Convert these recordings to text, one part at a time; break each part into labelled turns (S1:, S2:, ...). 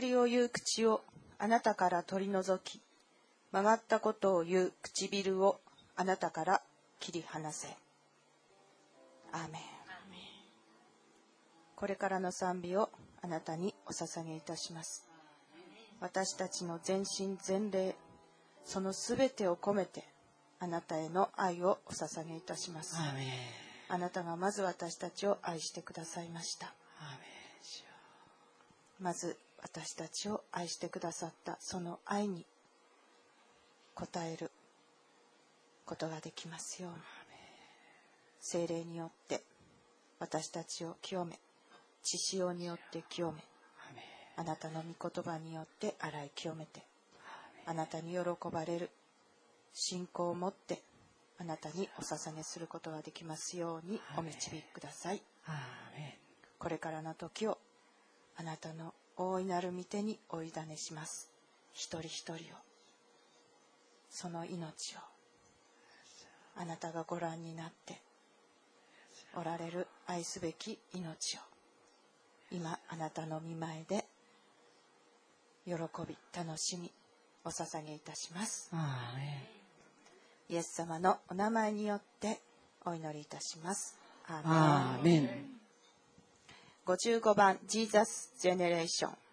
S1: りを言う口をあなたから取り除き曲がったことを言う唇をあなたから切り離せ。アーメン。これからの賛美をあなたにお捧げいたします。私たちの全身全霊そのすべてを込めてあなたへの愛をお捧げいたします。
S2: アーメン。
S1: あなたがまず私たちを愛してくださいました。まず私たちを愛してくださったその愛に応えることができますように。精霊によって私たちを清め血潮によって清めあなたの御言葉によって洗い清めてあなたに喜ばれる信仰を持ってあなたにお捧げすることができますようにお導きください。これからの時をあなたの大いなる御手にお委ねします。一人一人を。その命を。あなたがご覧になっておられる愛すべき命を。今あなたの御前で喜び楽しみお捧げいたします。イエス様のお名前によってお祈りいたします。アーメン55番「ジーション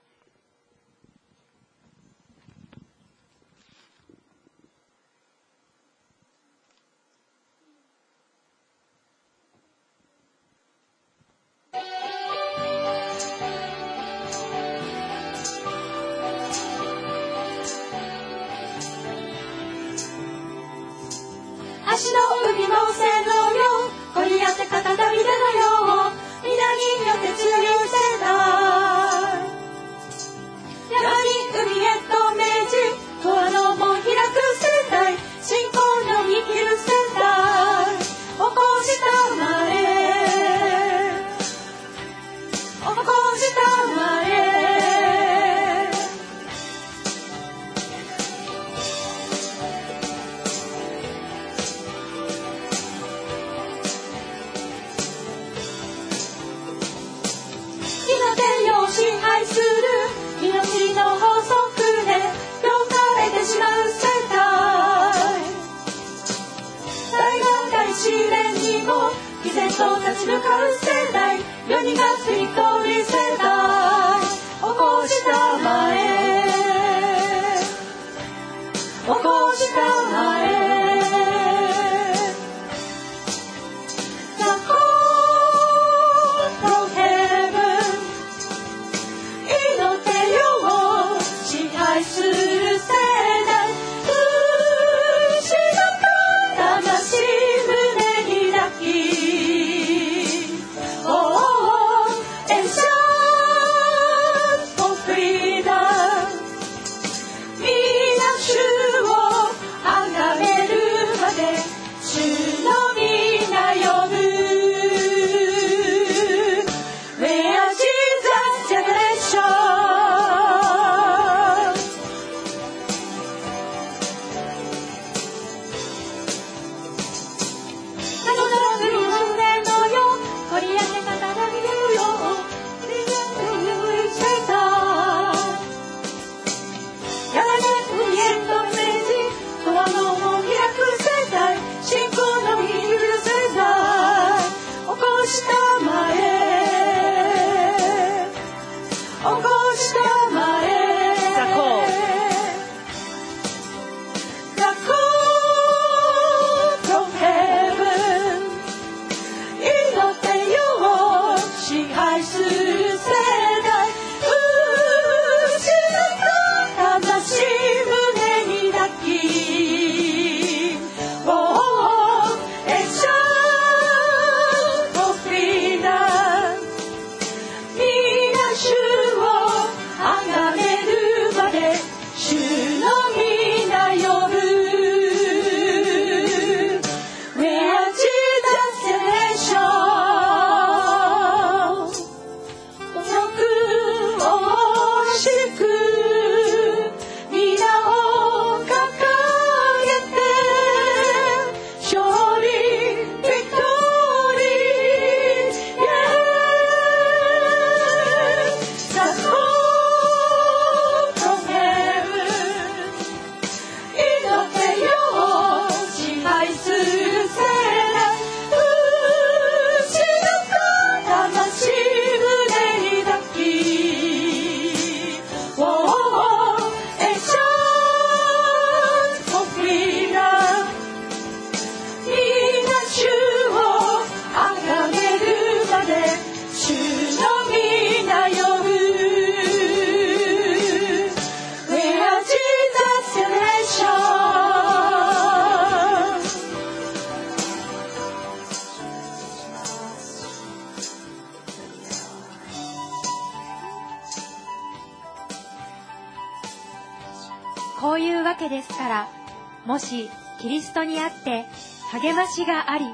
S3: もし
S4: キリストにあって励ましがあり、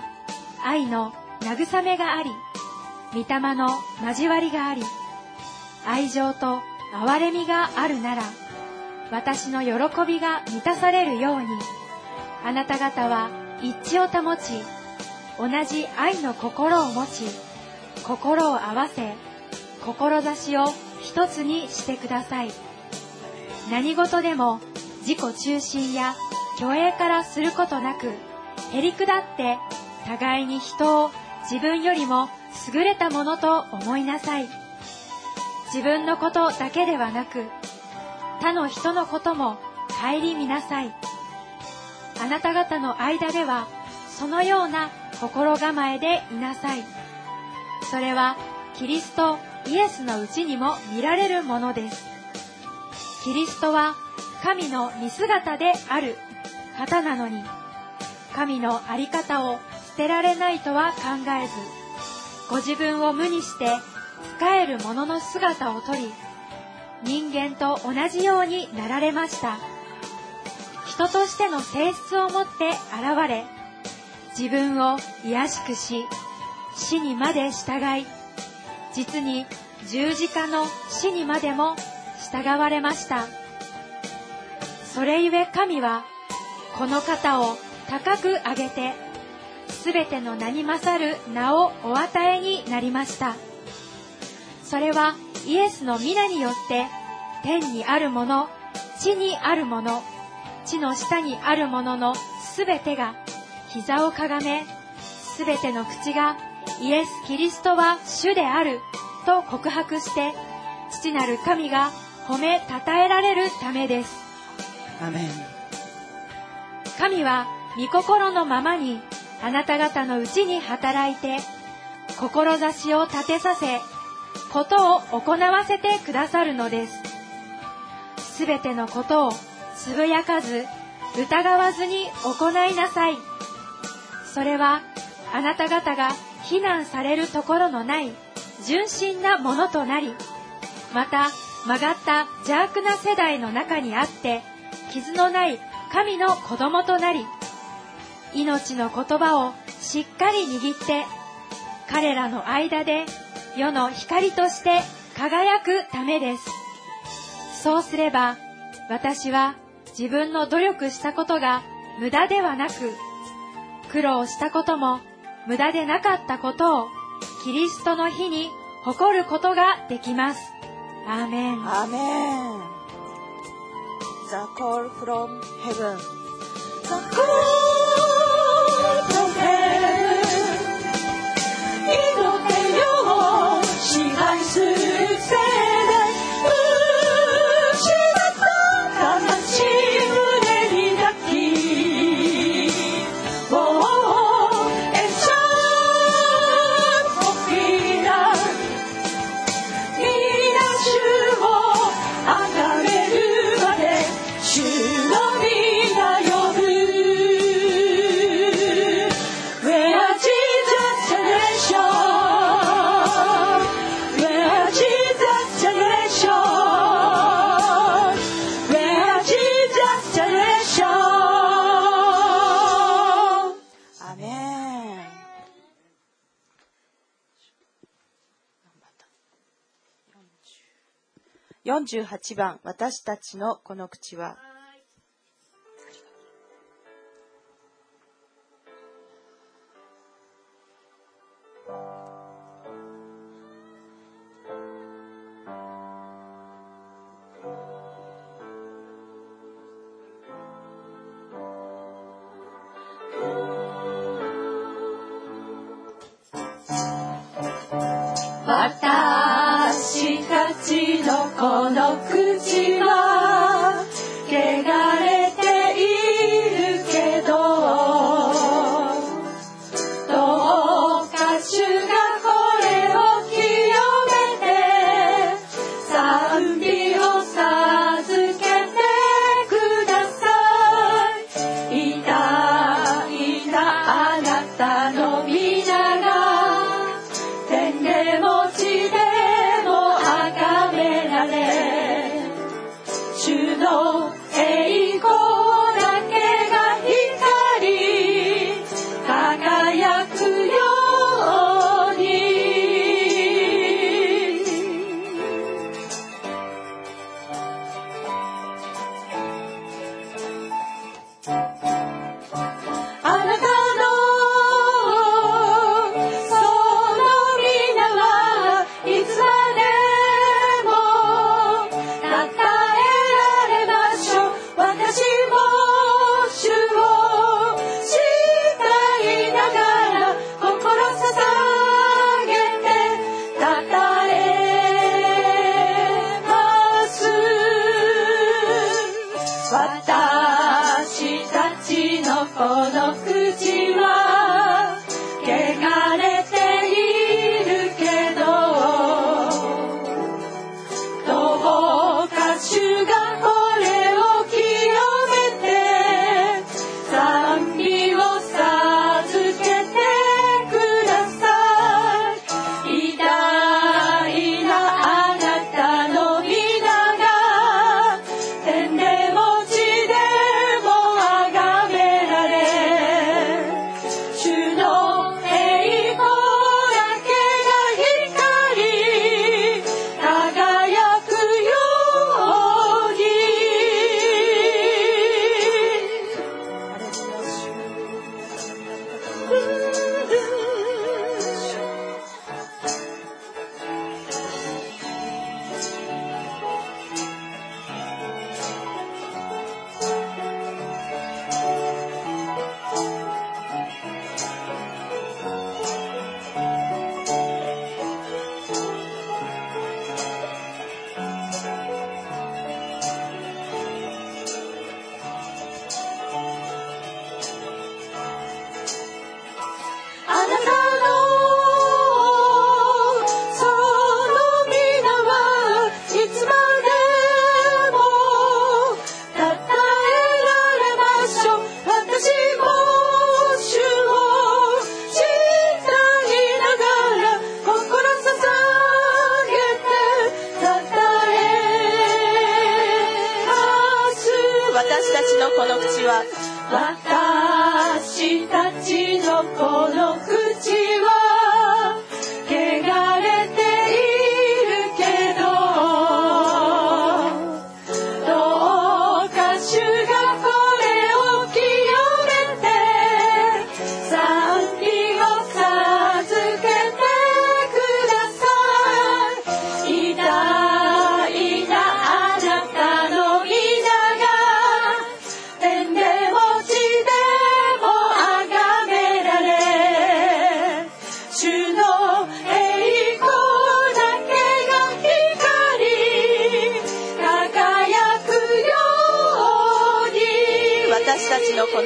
S4: 愛の慰めがあり、御霊の交わりがあり、愛情と憐れみがあるなら、私の喜びが満たされるように、あなた方は一致を保ち、同じ愛の心を持ち、心を合わせ、志を一つにしてください。何事でも自己中心や虚栄からすることなく、へりくだって互いに人を自分よりも優れたものと思いなさい。自分のことだけではなく、他の人のことも顧みなさい。あなた方の間では、そのような心構えでいなさい。それは、キリストイエスのうちにも見られるものです。キリストは、神の見姿である方なのに、神のあり方を捨てられないとは考えず、ご自分を無にして、使えるものの姿をとり、人間と同じようになられました。人としての性質を持って現れ、自分を卑しくし、死にまで従い、実に十字架の死にまでも従われました。それゆえ神は、この方を高く上げて、すべての名に勝る名をお与えになりました。それはイエスの皆によって、天にあるもの、地にあるもの、地の下にあるもののすべてが膝をかがめ、すべての口がイエス・キリストは主であると告白して、父なる神が褒め称えられるためです。
S5: アメン。
S4: 神は御心のままにあなた方のうちに働いて、志を立てさせ、ことを行わせてくださるのです。すべてのことをつぶやかず、疑わずに行いなさい。それは、あなた方が非難されるところのない純真なものとなり、また曲がった邪悪な世代の中にあって、傷のない神の子供となり、命の言葉をしっかり握って、彼らの間で世の光として輝くためです。そうすれば、私は自分の努力したことが無駄ではなく、苦労したことも無駄でなかったことを、キリストの日に誇ることができます。アーメン。
S6: アーメン The call from heaven.
S1: The call
S6: 48番私たちのこの口は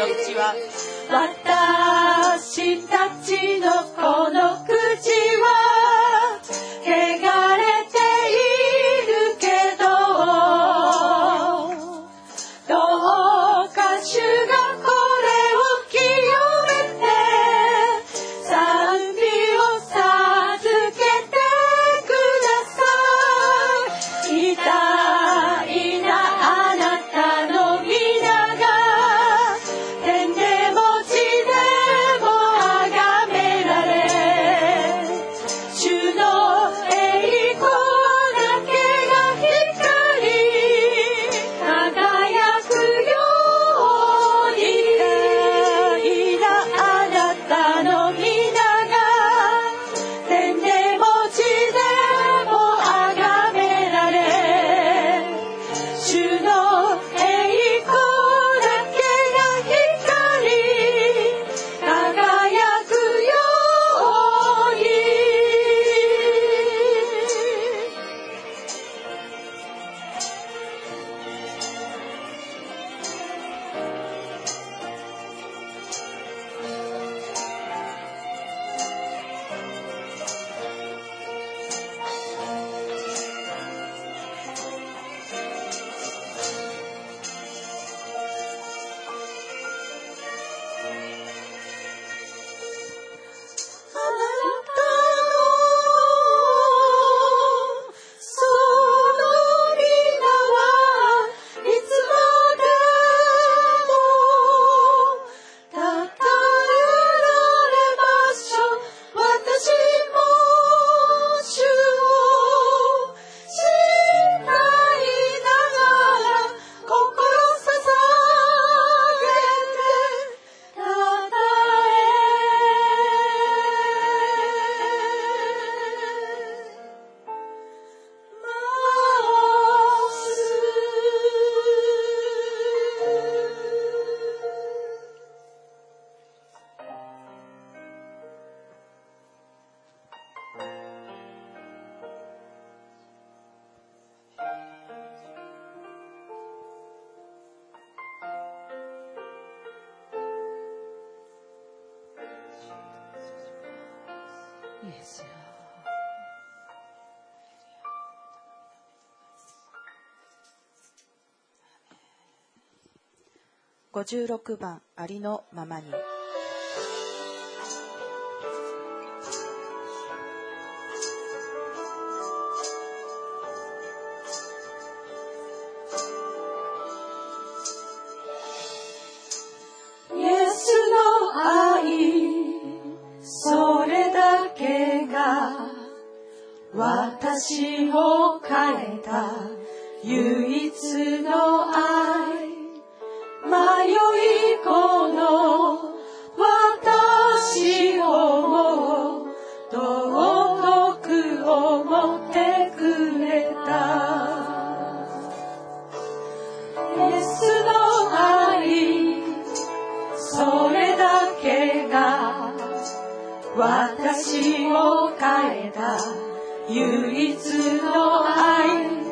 S1: のうちは
S6: 56番ありのままに。
S1: 私を変えた唯一の愛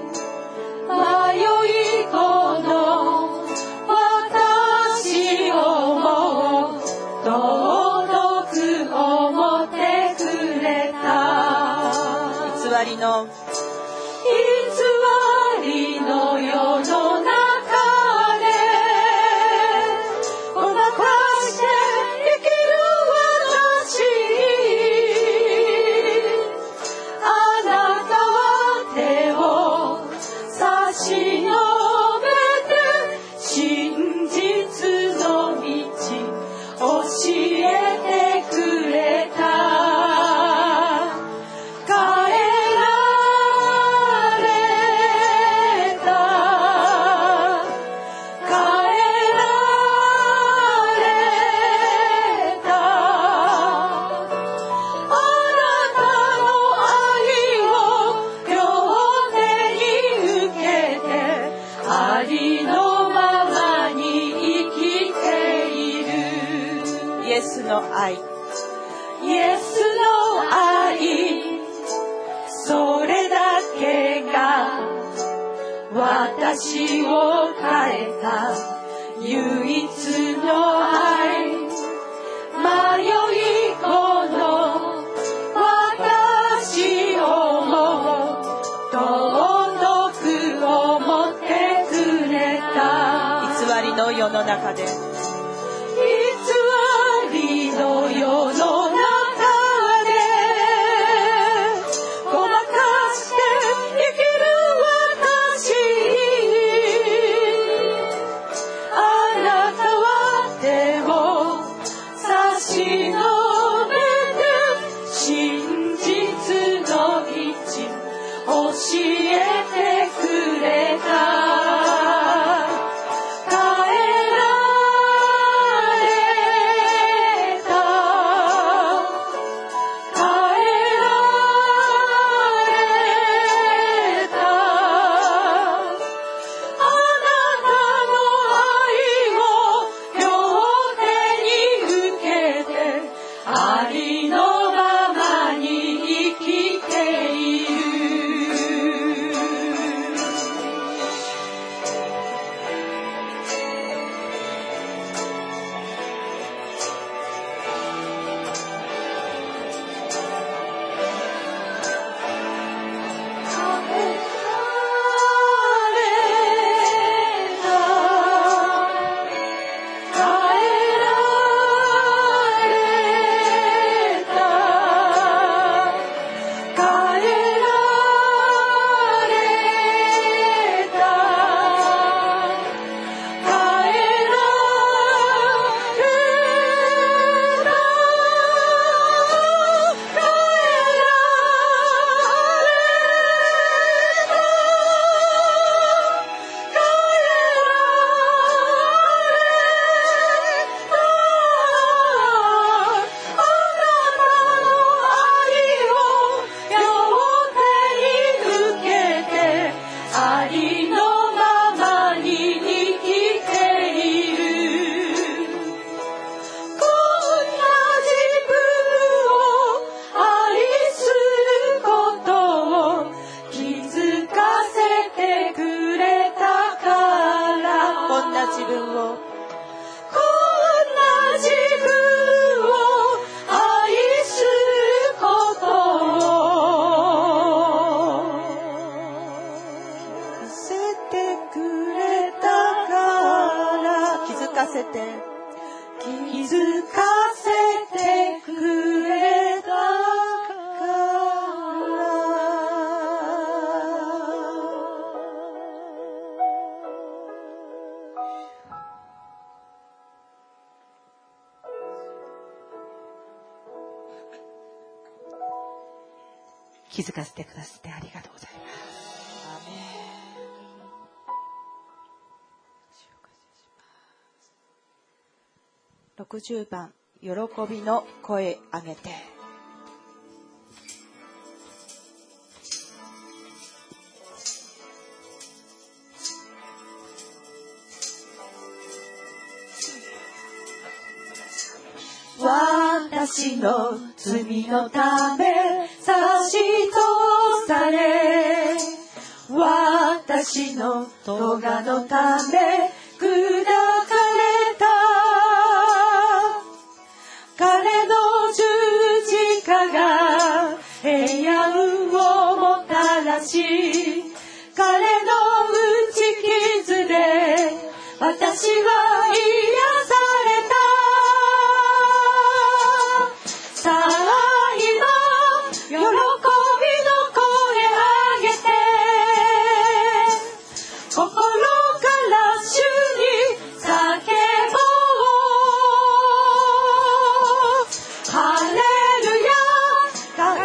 S6: 110番「喜びの声上げて」
S1: 私の罪のため差し通され。私の咎のため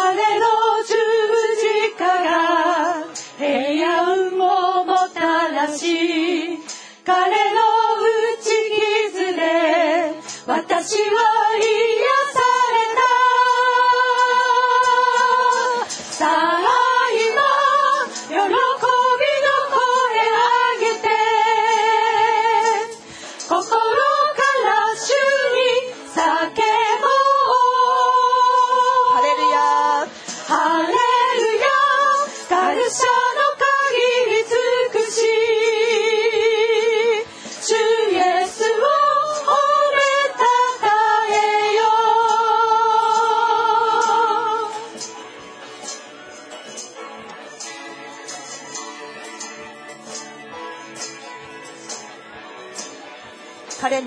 S1: 彼の十字架が平安をもたらし彼の打ち傷で私は癒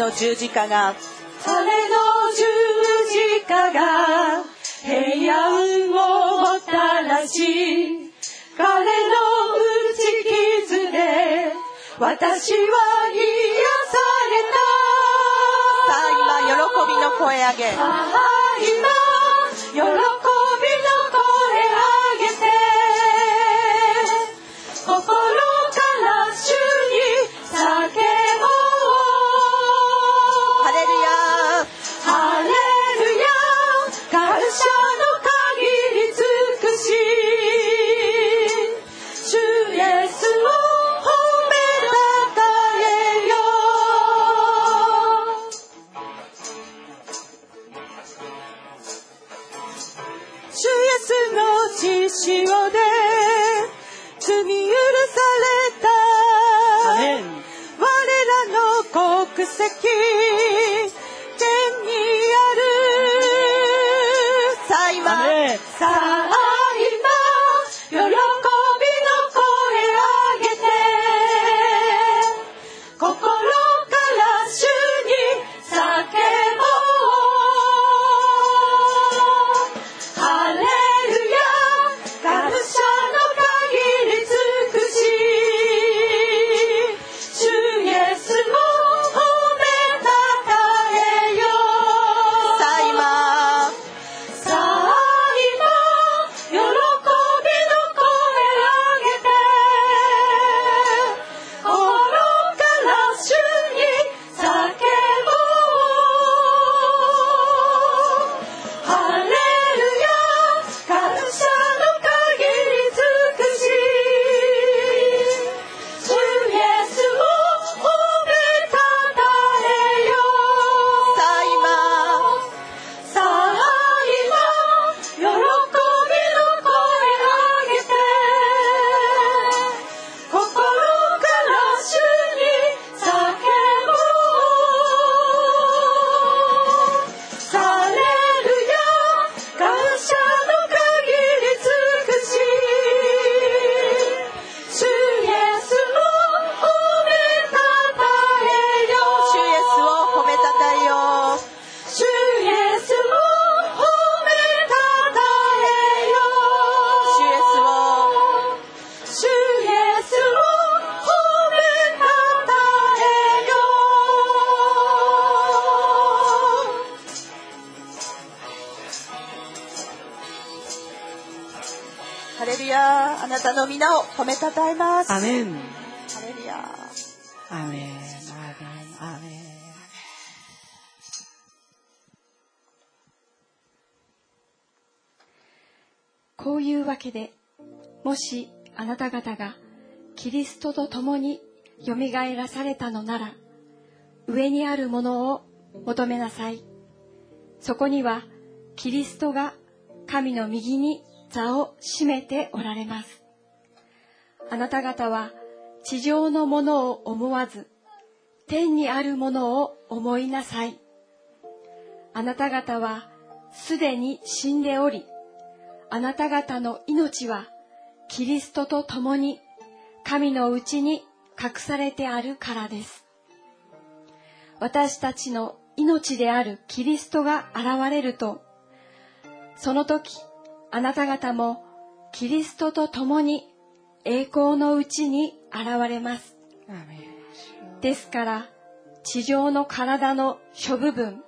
S1: の十字架が。彼の
S6: 十字架が
S1: 平安をもたらし彼の打ち傷で私は癒さ
S6: さあ今喜びの声上げ。
S1: あ今喜びの皆を褒めたたえます。アメン。ハレルヤ。
S2: アメン。
S7: こういうわけで、もしあなた方がキリストと共によみがえらされたのなら、上にあるものを求めなさい。そこにはキリストが神の右に座を占めておられます。あなた方は地上のものを思わず、天にあるものを思いなさい。あなた方はすでに死んでおり、あなた方の命はキリストと共に神のうちに隠されてあるからです。私たちの命であるキリストが現れると、その時あなた方もキリストと共に栄光のうちに現れます。ですから、地上の体の諸部分、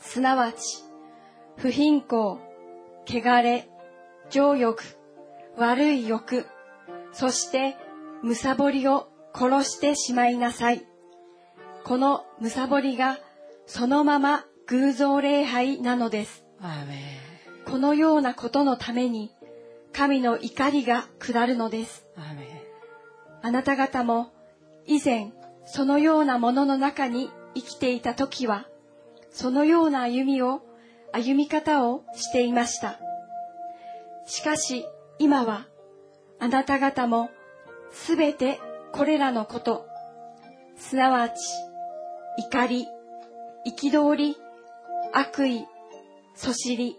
S7: すなわち、不貧困、汚れ、情欲、悪い欲、そして、むさぼりを殺してしまいなさい。このむさぼりが、そのまま偶像礼拝なのです。このようなことのために、神の怒りが下るのです。あなた方も、以前、そのようなものの中に生きていた時は、そのような歩みを、歩み方をしていました。しかし、今は、あなた方も、すべてこれらのこと、すなわち、怒り、憤り、悪意、そしり、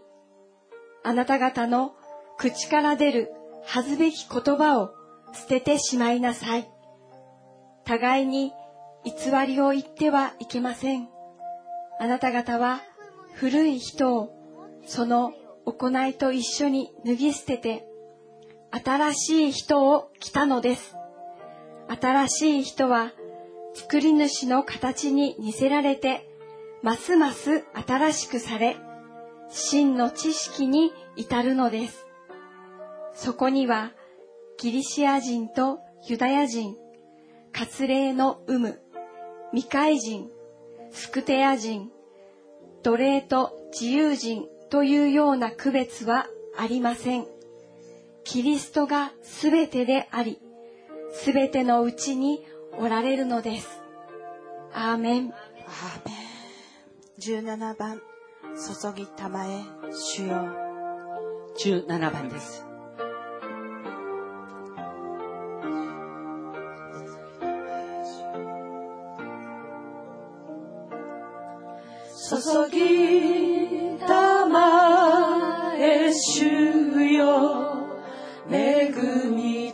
S7: あなた方の口から出る恥ずべき言葉を捨ててしまいなさい。互いに偽りを言ってはいけません。あなた方は古い人をその行いと一緒に脱ぎ捨てて、新しい人を着たのです。新しい人は作り主の形に似せられて、ますます新しくされ、真の知識に至るのです。そこには、ギリシア人とユダヤ人、割礼の有無、未開人、スクテア人、奴隷と自由人というような区別はありません。キリストがすべてであり、すべてのうちにおられるのです。アーメン。
S6: アーメン17番注ぎたまえ主よ
S5: 17番です。
S1: 注ぎたまえ主よ恵み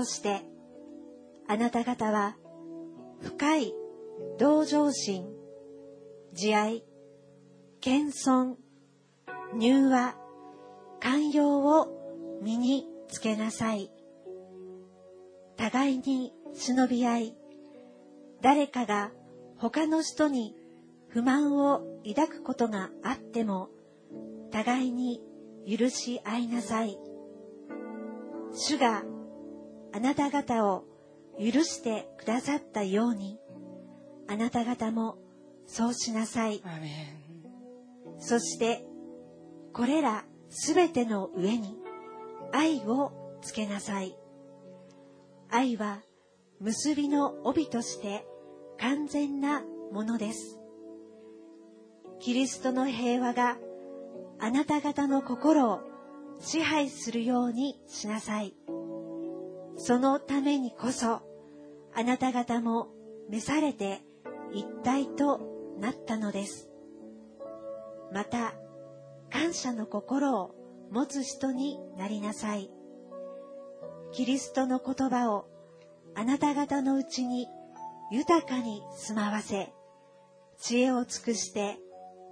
S1: と
S5: して、あなた方は深い同情心、慈愛、謙遜、柔和、寛容を身につけなさい。互いに忍び合い、誰かが他の人に不満を抱くことがあっても、互いに許し合いなさい。主があなた方を許してくださったように、あなた方もそうしなさい。そして、これらすべての上に愛をつけなさい。愛は結びの帯として完全なものです。キリストの平和があなた方の心を支配するようにしなさい。そのためにこそ、あなた方も召されて一体となったのです。また、感謝の心を持つ人になりなさい。キリストの言葉をあなた方のうちに豊かに住まわせ、知恵を尽くして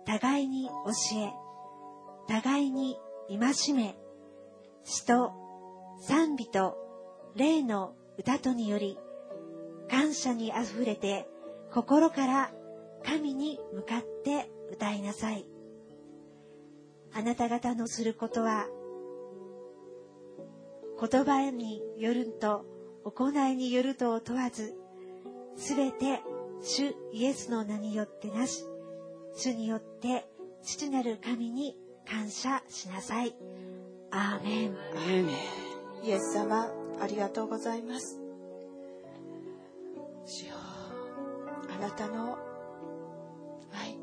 S5: 互いに教え、互いに戒め、詩と賛美と霊の歌とにより、感謝にあふれて心から神に向かって歌いなさい。あなた方のすることは、言葉によると行いによるとを問わず、すべて主イエスの名によってなし、主によって父なる神に感謝しなさい。アーメン。
S6: イエス様ありがとうございます。主よあなたの愛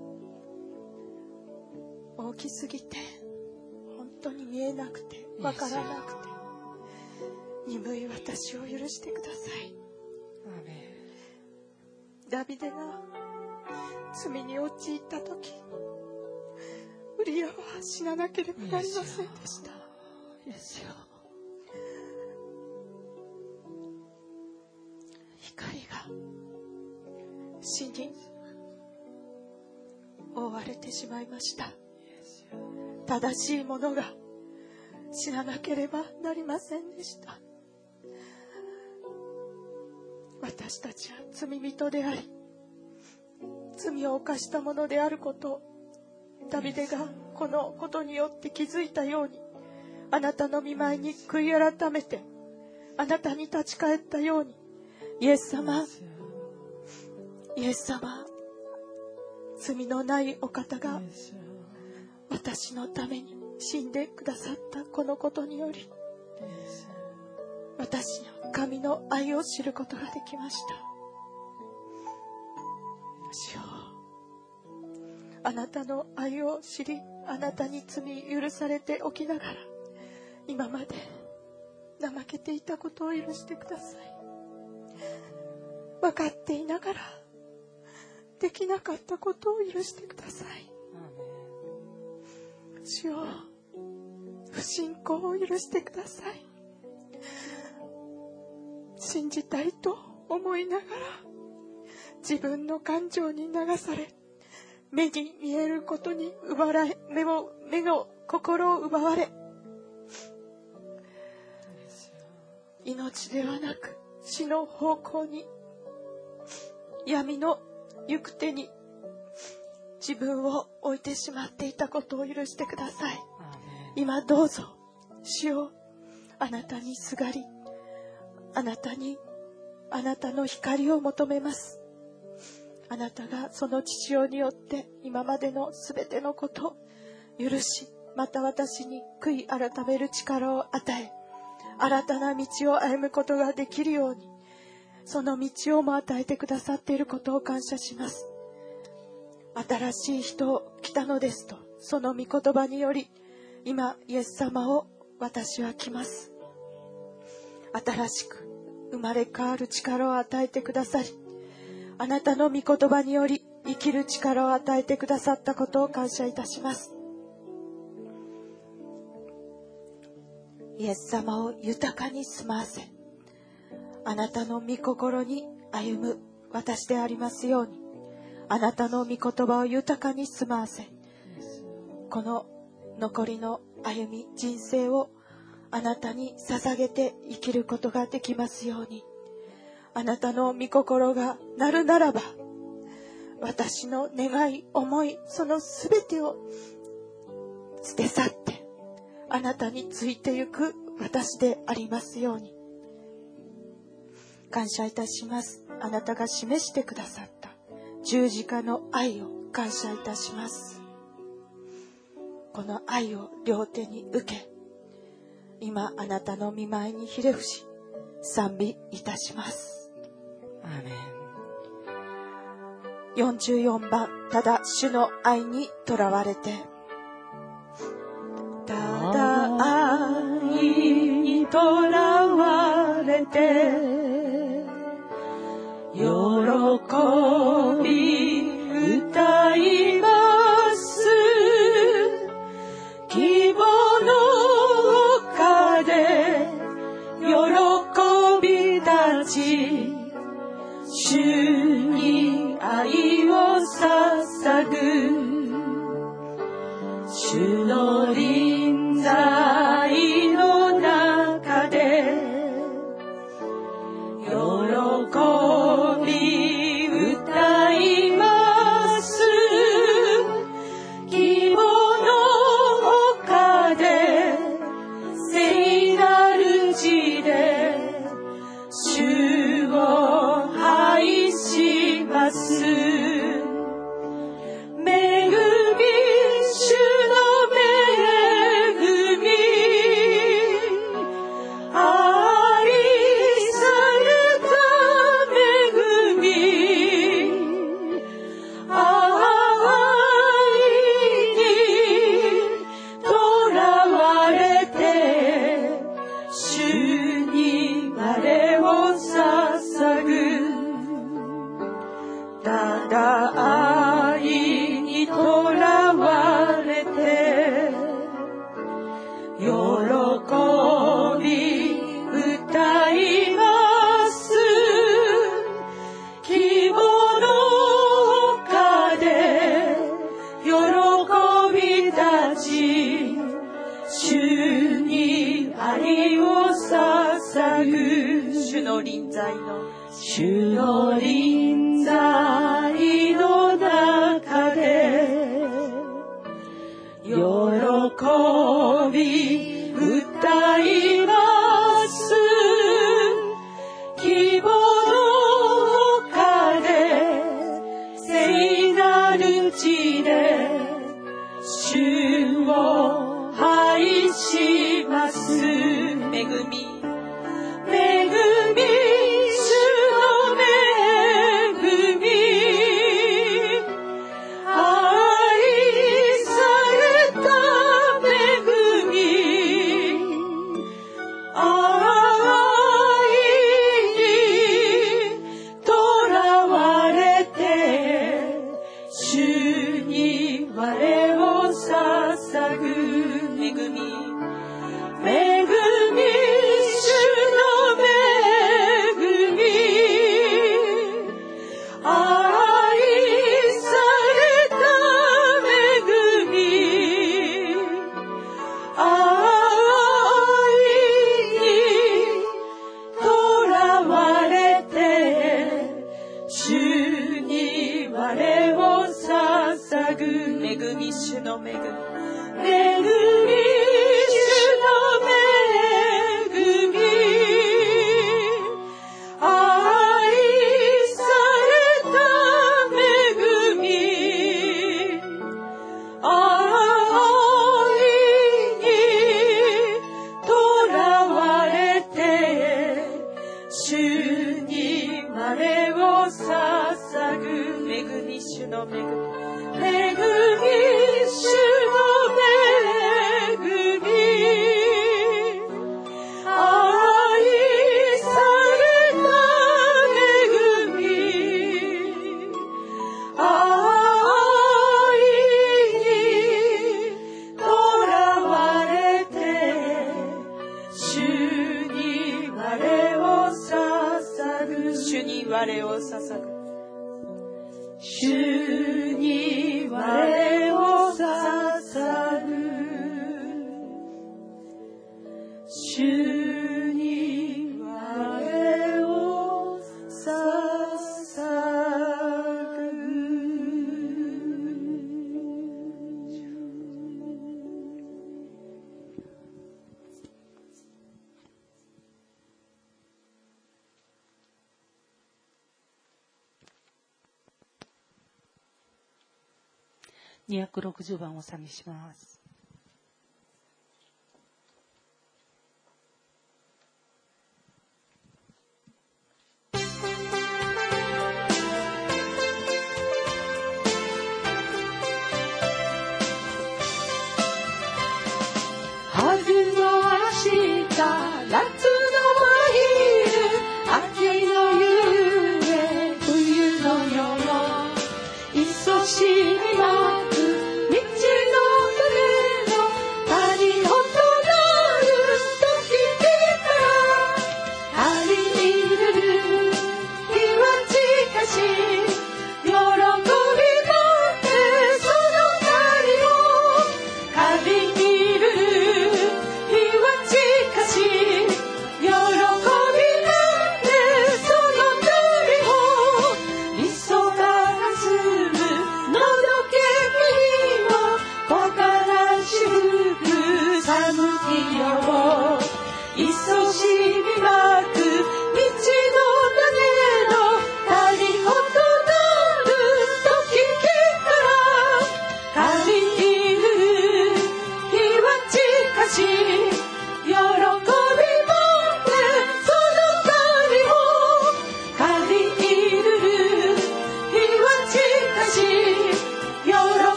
S6: 大きすぎて本当に見えなくてわからなくて鈍い私を許してください。ダビデが罪に陥った時ウリアは死ななければなりませんでした光が死に覆われてしまいました。正しいものが知らなければなりませんでした。私たちは罪人であり罪を犯したものであることダビデがこのことによって気づいたようにあなたの見舞いに悔い改めてあなたに立ち返ったようにイエス様。イエス様。罪のないお方が私のために死んでくださったこのことにより私は神の愛を知ることができました。主よあなたの愛を知りあなたに罪許されておきながら今まで怠けていたことを許してください。分かっていながらできなかったことを許してください。主よ不信仰を許してください。信じたいと思いながら自分の感情に流され目に見えることに奪われ目を目の心を奪われ命ではなく死の方向に闇の行く手に自分を置いてしまっていたことを許してください。今どうぞ主をあなたにすがりあなたにあなたの光を求めます。あなたがその父親によって今までのすべてのことを許しまた私に悔い改める力を与え新たな道を歩むことができるようにその道をも与えてくださっていることを感謝します。新しい人を来たのですとその御言葉により今イエス様を私は来ます。新しく生まれ変わる力を与えてくださりあなたの御言葉により生きる力を与えてくださったことを感謝いたします。イエス様を豊かに住まわせあなたの御心に歩む私でありますように。あなたの御言葉を豊かに住まわせ。この残りの歩み人生をあなたに捧げて生きることができますように。あなたの御心がなるならば私の願い思いその全てを捨て去ってあなたについてゆく私でありますように。感謝いたします。あなたが示してくださった。十字架の愛を感謝いたします。この愛を両手に受け今あなたの見舞いにひれ伏し賛美いたします。
S2: アーメン。
S6: 44番ただ主の愛にとらわれてただ愛にとらわれて喜
S1: 260番をお下げします。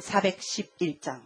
S1: 411장.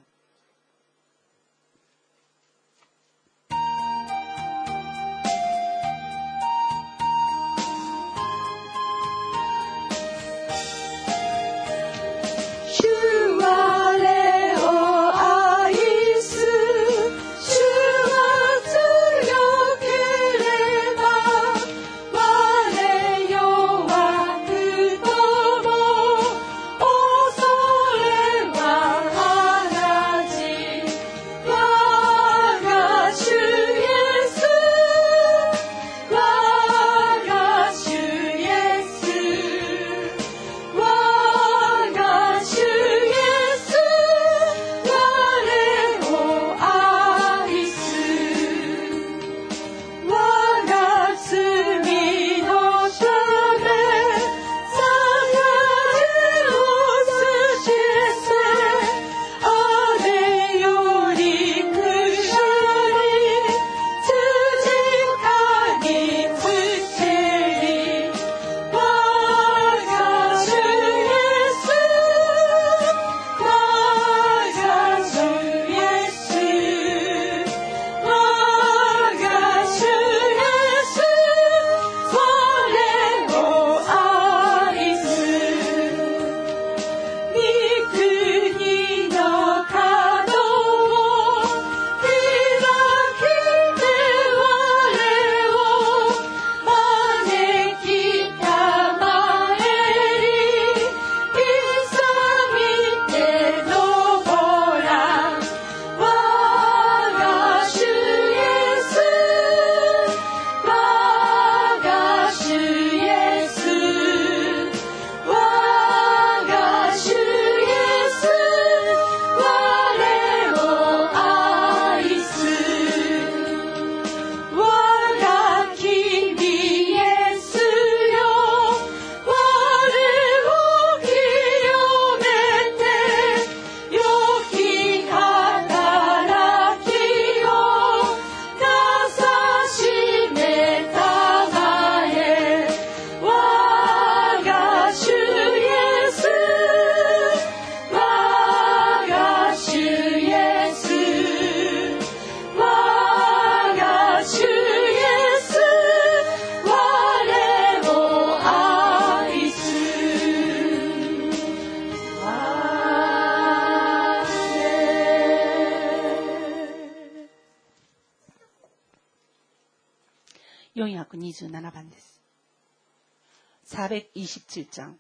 S1: 427장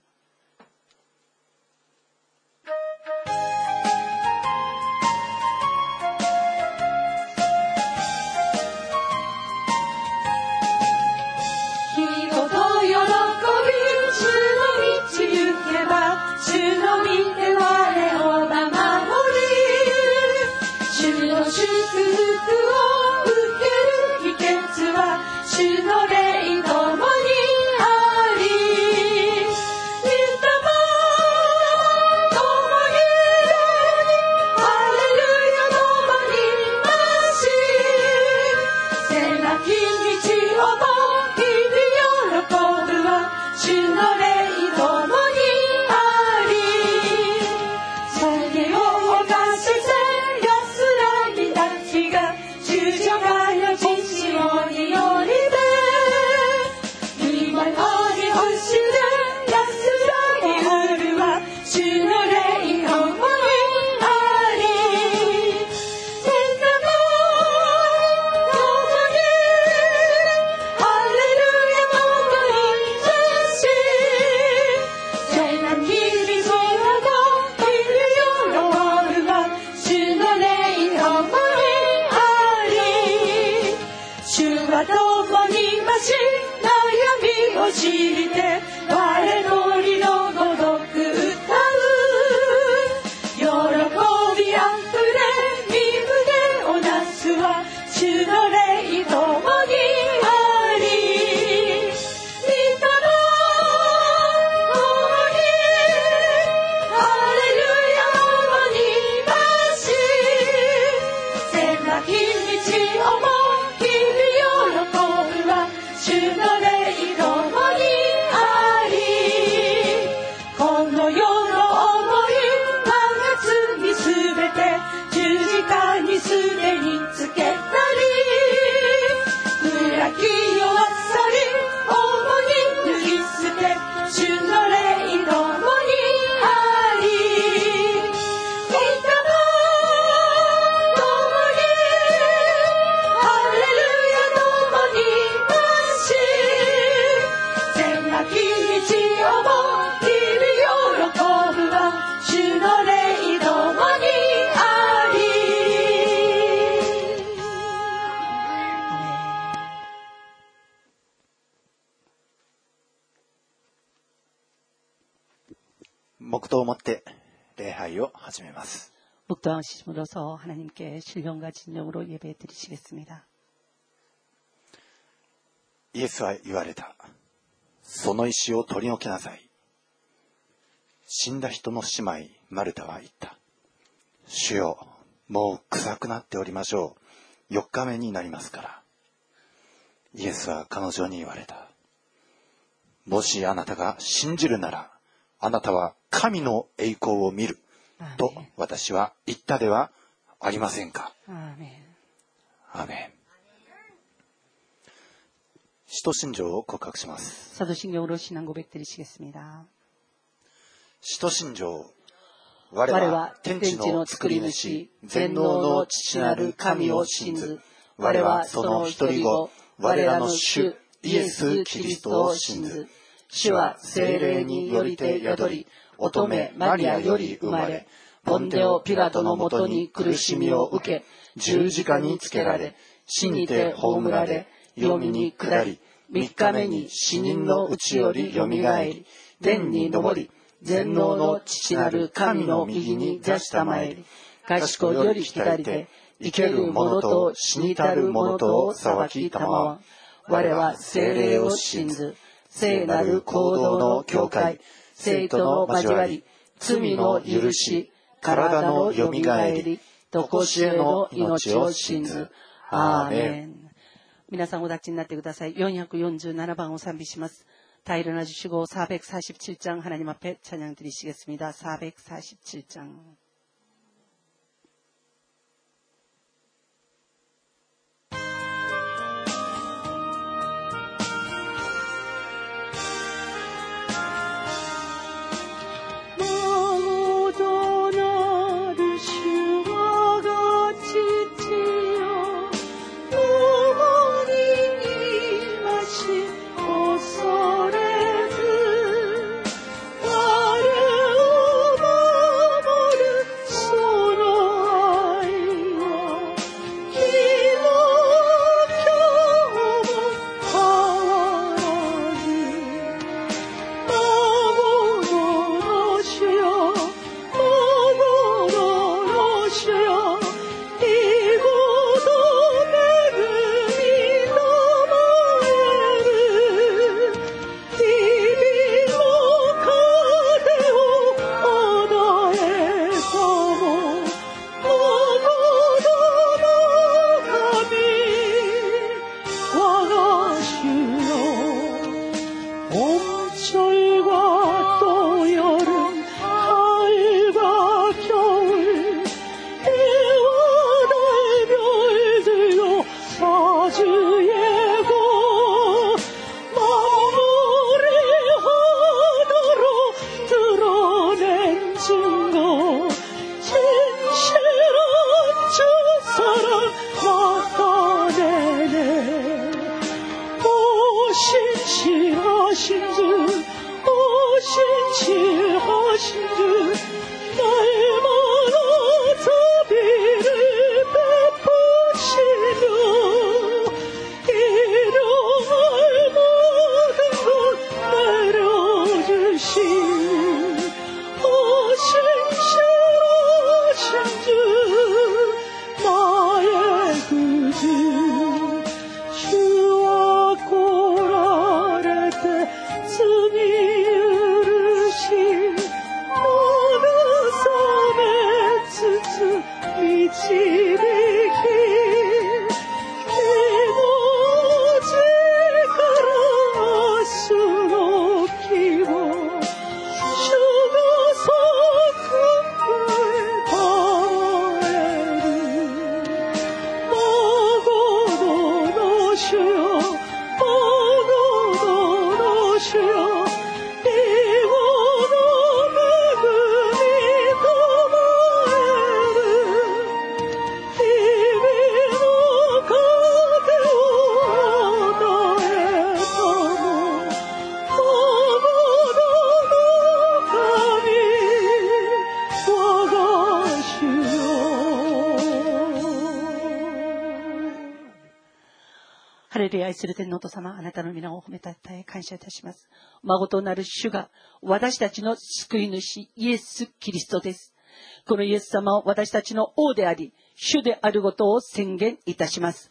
S1: 묵도하심으로써 하나님께 신령과 진정으로 예배 드리시겠습니다.
S8: イエスは言われた。その石を取り除きなさい。死んだ人の姉妹、マルタは言った。主よ、もう臭くなっておりましょう。4日目になりますから。イエスは彼女に言われた。もしあなたが信じるなら、あなたは神の栄光を見る。 と
S1: 아멘.
S8: 私は言ったではありませんか。
S1: 아멘.
S8: アーメン。使徒信条を告白します。
S1: 사도신경으로 신앙 고백 드리시겠습니다.
S8: 使徒信条。我
S1: 我
S8: は
S1: は
S8: 天地
S1: 天地の
S8: の作り
S1: 作り
S8: 主
S1: 主、
S8: 全能の父なる神を信ず。我はその一人子、我らの主、イエス・キリストを信ず。主は精霊によりて宿り、 乙女マリアより生まれ、ポンデオ・ピラトのもとに苦しみを受け、十字架につけられ、死にて葬られ、黄泉に下り、三日目に死人のうちよりよみがえり、天に昇り、全能の父なる神の右に座したまえり、賢より左で、生ける者と死にたる者とを裁きたまわ。我は精霊を信ず、聖なる行動の教会、生徒の交わり、罪の許し、体のよみがえり、とこしえの命を信ず。アーメン。
S1: 皆さんお立ちになってください. 447방を賛美します. 다 일어나 주시고 447장 하나님 앞에 찬양 드리시겠습니다. 447장.
S2: と様、あなたの皆を褒めたたえ感謝いたします。孫となる主が私たちの救い主、イエス・キリストです。このイエス様を私たちの王であり、主であることを宣言いたします。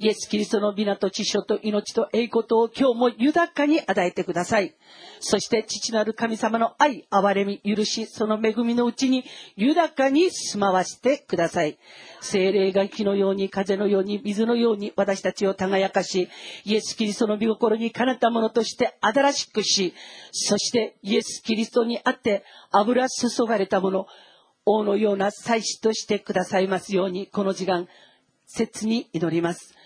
S2: イエス・キリストの皆と知性と命と栄光とを今日も豊かに与えてください。そして父なる神様の愛、憐れみ、許し、その恵みのうちに豊かに住まわせてください。精霊が火のように、風のように、水のように私たちを輝かし、イエス・キリストの御心にかなったものとして新しくし、そしてイエス・キリストにあって油注がれたもの、王のような祭司としてくださいますように、この時間、切に祈ります。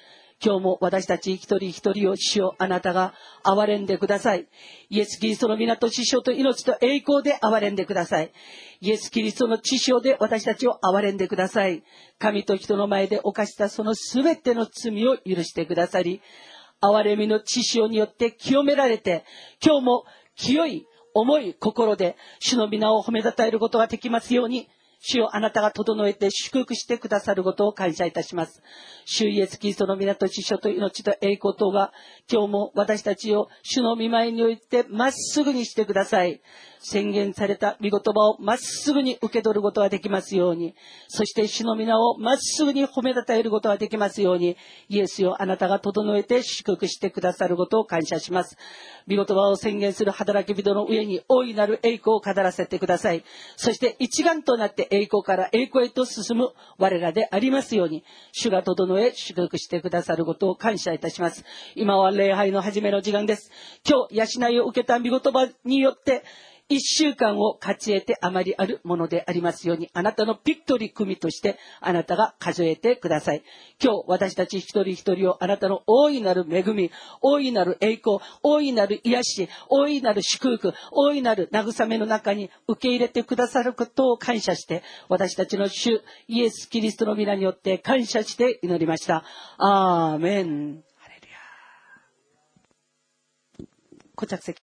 S2: 今日も私たち一人一人を主をあなたが憐れんでください。イエス・キリストの皆と知性と命と栄光で憐れんでください。イエス・キリストの知性で私たちを憐れんでください。神と人の前で犯したそのすべての罪を許してくださり、憐れみの知性によって清められて、今日も清い重い心で主の皆を褒めたたえることができますように、主をあなたが整えて祝福してくださることを感謝いたします。主イエスキリストの皆と知性と命と栄光とが今日も私たちを主の見舞いにおいてまっすぐにしてください。宣言された御言葉をまっすぐに受け取ることができますように、そして主の皆をまっすぐに褒めたたえることができますように、イエスよあなたが整えて祝福してくださることを感謝します。御言葉を宣言する働き人の上に大いなる栄光を語らせてください。そして一丸となって栄光から栄光へと進む我らでありますように、主が整え祝福してくださることを感謝いたします。今は礼拝の始めの時間です。今日、養いを受けた御言葉によって、一週間を勝ち得てあまりあるものでありますように、あなたのビクトリー組としてあなたが数えてください。今日私たち一人一人をあなたの大いなる恵み、大いなる栄光、大いなる癒し、大いなる祝福、大いなる慰めの中に受け入れてくださることを感謝して、私たちの主イエス・キリストの皆によって感謝して祈りました。アーメン。ハレルヤ。ご着席